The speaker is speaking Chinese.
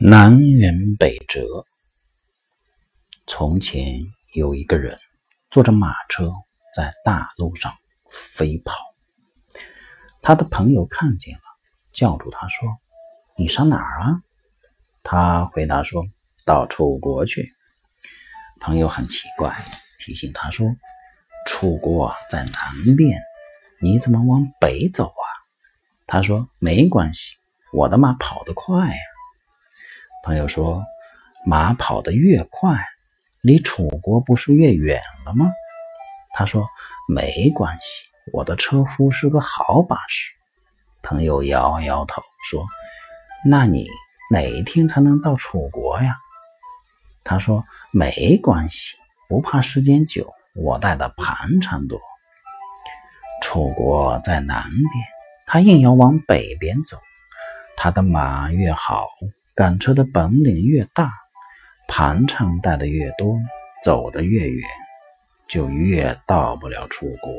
南辕北辙。从前有一个人坐着马车在大路上飞跑，他的朋友看见了，叫住他说：“你上哪儿啊？”他回答说：“到楚国去。”朋友很奇怪，提醒他说：“楚国在南边，你怎么往北走啊？”他说：“没关系，我的马跑得快呀。”朋友说：“马跑得越快，离楚国不是越远了吗？”他说：“没关系，我的车夫是个好把式。”朋友摇摇头说：“那你哪一天才能到楚国呀？”他说：“没关系，不怕时间久，我带的盘缠多。”楚国在南边，他硬要往北边走，他的马越好。赶车的本领越大，盘缠带的越多，走得越远，就越到不了出国。